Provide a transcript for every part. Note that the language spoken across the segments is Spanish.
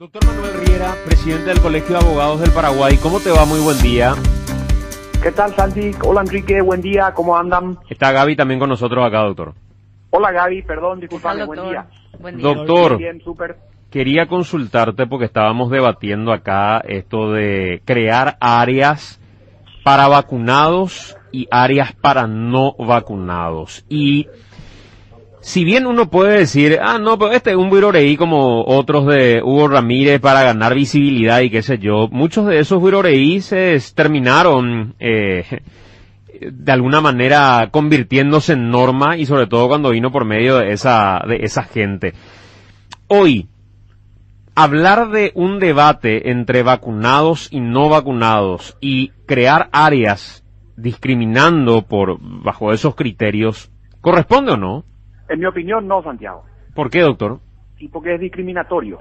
Doctor Manuel Riera, presidente del Colegio de Abogados del Paraguay, ¿cómo te va? Muy buen día. ¿Qué tal, Santi? Hola, Enrique, buen día, ¿cómo andan? Está Gaby también con nosotros acá, doctor. Hola, Gaby, perdón, disculpame, buen día. Buen día. Doctor, Bien, quería consultarte porque estábamos debatiendo acá esto de crear áreas para vacunados y áreas para no vacunados. Y si bien uno puede decir, ah, no, pero este es un viroreí como otros de Hugo Ramírez para ganar visibilidad y qué sé yo, muchos de esos viroreíes terminaron eh, de alguna manera convirtiéndose en norma y sobre todo cuando vino por medio de esa, de esa gente. Hoy, hablar de un debate entre vacunados y no vacunados y crear áreas discriminando por bajo esos criterios, ¿corresponde o no? En mi opinión, no, Santiago. ¿Por qué, doctor? Y porque es discriminatorio.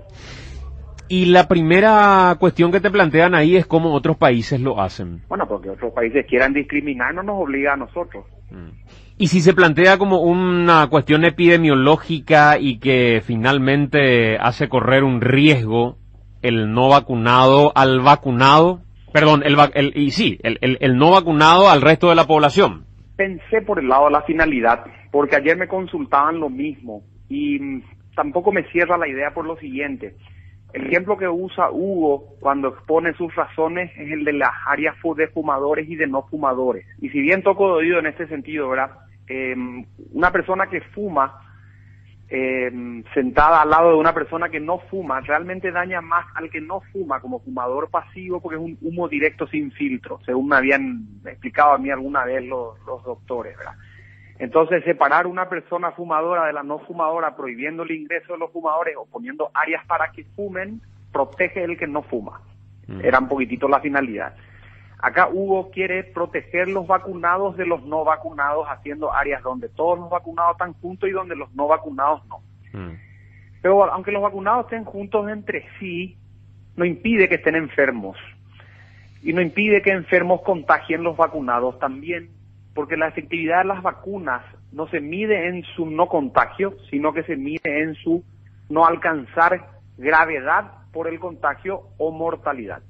Y la primera cuestión que te plantean ahí es cómo otros países lo hacen. Bueno, porque otros países quieran discriminar, no nos obliga a nosotros. Y si se plantea como una cuestión epidemiológica y que finalmente hace correr un riesgo el no vacunado al vacunado, perdón, el, el- y sí, el, el- el no vacunado al resto de la población. Pensé por el lado de la finalidad, porque ayer me consultaban lo mismo y tampoco me cierra la idea por lo siguiente. El ejemplo que usa Hugo cuando expone sus razones es el de las áreas de fumadores y de no fumadores. Y si bien toco de oído en este sentido, ¿verdad? Eh, una persona que fuma eh, sentada al lado de una persona que no fuma realmente daña más al que no fuma como fumador pasivo porque es un humo directo sin filtro, según me habían explicado a mí alguna vez los doctores, ¿verdad? Entonces, separar una persona fumadora de la no fumadora, prohibiendo el ingreso de los fumadores o poniendo áreas para que fumen, protege el que no fuma. Era un poquitito la finalidad. Acá Hugo quiere proteger los vacunados de los no vacunados, haciendo áreas donde todos los vacunados están juntos y donde los no vacunados no. Pero aunque los vacunados estén juntos entre sí, no impide que estén enfermos. Y no impide que enfermos contagien los vacunados también, porque la efectividad de las vacunas no se mide en su no contagio, sino que se mide en su no alcanzar gravedad por el contagio o mortalidad.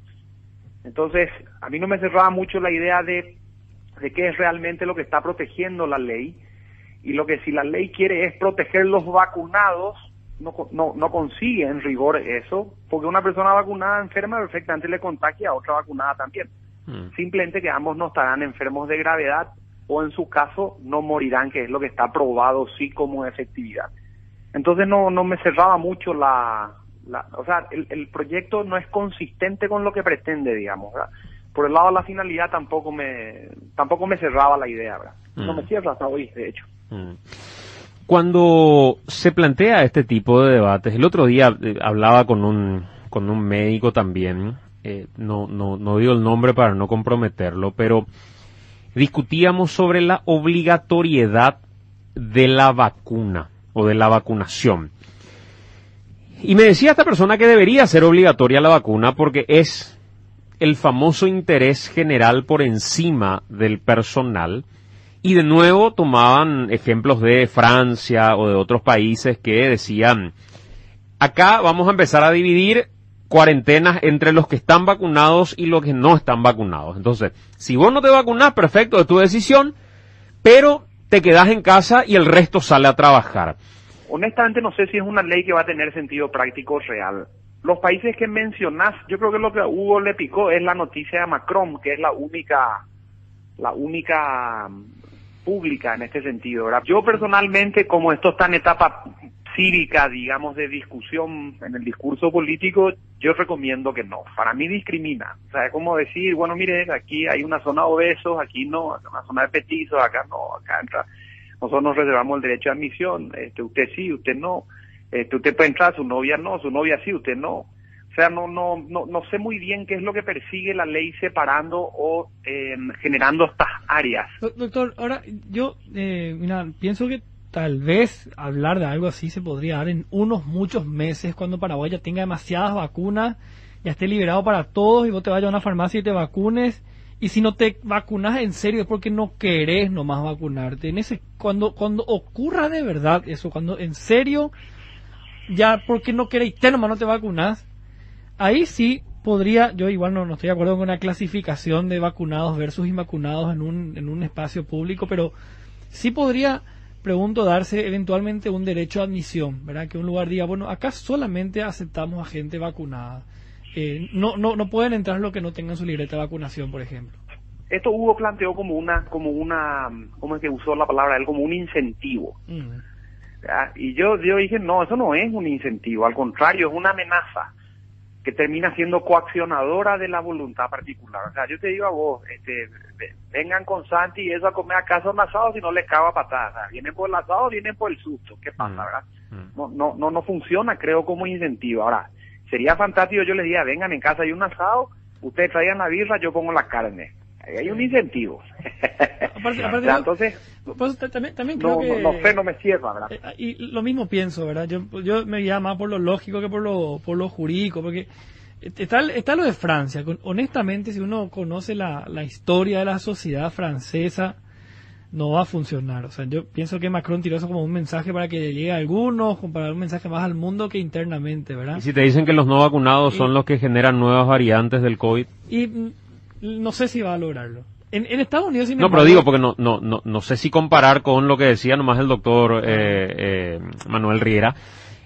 Entonces, a mí no me cerraba mucho la idea de, de qué es realmente lo que está protegiendo la ley y lo que si la ley quiere es proteger los vacunados, no, no, no consigue en rigor eso, porque una persona vacunada enferma perfectamente le contagia a otra vacunada también. Simplemente que ambos no estarán enfermos de gravedad o en su caso no morirán, que es lo que está probado sí como efectividad. Entonces no, no me cerraba mucho la, la- o sea, el, el proyecto no es consistente con lo que pretende, digamos, ¿verdad? Por el lado de la finalidad tampoco me, tampoco me cerraba la idea, ¿verdad? No me cierra hasta hoy, de hecho. Mm. Cuando se plantea este tipo de debates, el otro día eh, hablaba con un, con un médico también, eh, no, no, no digo el nombre para no comprometerlo, pero discutíamos sobre la obligatoriedad de la vacuna o de la vacunación. Y me decía esta persona que debería ser obligatoria la vacuna porque es el famoso interés general por encima del personal. Y de nuevo tomaban ejemplos de Francia o de otros países que decían, acá vamos a empezar a dividir cuarentenas entre los que están vacunados y los que no están vacunados. Entonces, si vos no te vacunás, perfecto, es tu decisión, pero te quedás en casa y el resto sale a trabajar. Honestamente no sé si es una ley que va a tener sentido práctico real. Los países que mencionás, yo creo que lo que a Hugo le picó es la noticia de Macron, que es la única, la única mm, pública en este sentido. Yo personalmente, como esto está en etapa cívica, digamos, de discusión en el discurso político, yo recomiendo que no. Para mí discrimina. O sea, es como decir, bueno, mire, aquí hay una zona de obesos, aquí no, una zona de petizos, acá no, acá entra. Nosotros nos reservamos el derecho de admisión. Este, usted sí, usted no. Este, usted puede entrar, su novia no, su novia sí, usted no. O sea, no, no, no, no sé muy bien qué es lo que persigue la ley separando o eh, generando estas áreas. Do- Doctor, ahora yo eh, mira, pienso que tal vez hablar de algo así se podría dar en unos muchos meses cuando Paraguay ya tenga demasiadas vacunas, ya esté liberado para todos y vos te vayas a una farmacia y te vacunes. Y si no te vacunas en serio es porque no querés nomás vacunarte. En ese cuando cuando ocurra de verdad eso, cuando en serio ya porque no querés, te nomás no te vacunas, ahí sí podría, yo igual no, no estoy de acuerdo con una clasificación de vacunados versus invacunados en un, en un espacio público, pero sí podría, pregunto, darse eventualmente un derecho a admisión, ¿verdad? Que un lugar diga, bueno, acá solamente aceptamos a gente vacunada. Eh, no, no, no pueden entrar los que no tengan su libreta de vacunación, por ejemplo. Esto Hugo planteó como una, como una, ¿cómo es que usó la palabra él? Como un incentivo. Mm. ¿verdad? Y yo, yo dije, no, eso no es un incentivo, al contrario, es una amenaza que termina siendo coaccionadora de la voluntad particular. O sea, yo te digo a vos, este, ve- vengan con Santi y eso a comer a casa un asado si no les cago a patadas. O sea, vienen por el asado, vienen por el susto. ¿Qué pasa, Mm. verdad? Mm. No, no, no, no funciona, creo, como incentivo. Ahora, sería fantástico, yo les diría, vengan en casa hay un asado, ustedes traigan la birra, yo pongo la carne. Hay un incentivo. Aparte- aparte entonces, Pues, ta- también, también creo no, que... no, no sé, no me cierra, ¿verdad? Eh, y lo mismo pienso, ¿verdad? Yo, yo me guía más por lo lógico que por lo, por lo jurídico, porque está, está lo de Francia. Honestamente, si uno conoce la, la historia de la sociedad francesa, no va a funcionar. O sea, yo pienso que Macron tiró eso como un mensaje para que llegue a algunos, como para dar un mensaje más al mundo que internamente, ¿verdad? Y si te dicen que los no vacunados son los que generan nuevas variantes del COVID. Y no sé si va a lograrlo. En, en Estados Unidos, sin No, pero digo, porque no, no, no, no sé si comparar con lo que decía nomás el doctor eh, eh, Manuel Riera.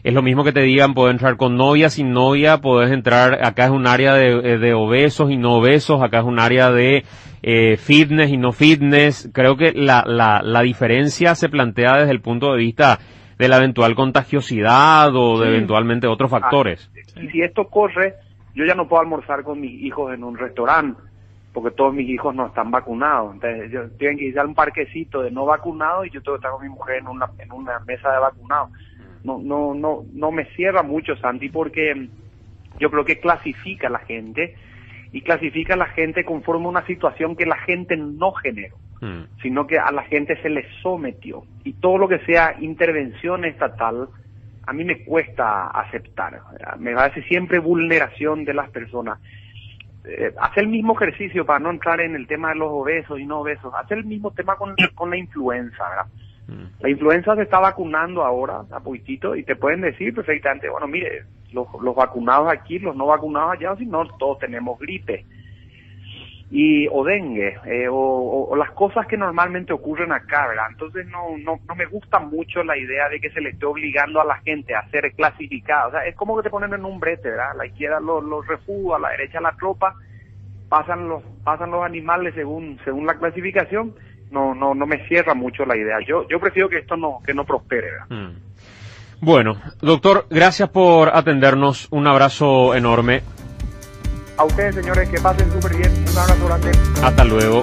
Es lo mismo que te digan, puedes entrar con novia, sin novia, puedes entrar, acá es un área de, eh, de obesos y no obesos, acá es un área de eh, fitness y no fitness. Creo que la, la, la diferencia se plantea desde el punto de vista de la eventual contagiosidad o de Sí. eventualmente otros factores. Y si esto corre, yo ya no puedo almorzar con mis hijos en un restaurante, porque todos mis hijos no están vacunados. Entonces, yo tienen que ir a un parquecito de no vacunados y yo tengo que estar con mi mujer en una, en una mesa de vacunados. No, no, no, no me cierra mucho, Santi, porque mm, yo creo que clasifica a la gente y clasifica a la gente conforme a una situación que la gente no generó Mm. sino que a la gente se le sometió. Y todo lo que sea intervención estatal, a mí me cuesta aceptar. Me parece siempre vulneración de las personas. Eh, hacer el mismo ejercicio para no entrar en el tema de los obesos y no obesos, hacer el mismo tema con, con la influenza, ¿verdad? Mm. La influenza se está vacunando ahora, a poquitito, y te pueden decir perfectamente, bueno, mire, los, los vacunados aquí, los no vacunados allá, si no, todos tenemos gripe y o dengue eh, o, o- o las cosas que normalmente ocurren acá, ¿verdad? Entonces no, no, no me gusta mucho la idea de que se le esté obligando a la gente a ser clasificada. O sea, es como que te ponen en un brete, ¿verdad? A la izquierda los, los refugos, a la derecha la tropa, pasan los pasan los animales según según la clasificación. No no no me cierra mucho la idea. Yo yo prefiero que esto no que no prospere, ¿verdad? Mm. Bueno, doctor, gracias por atendernos. Un abrazo enorme. A ustedes, señores, que pasen súper bien. Un abrazo grande. Hasta luego.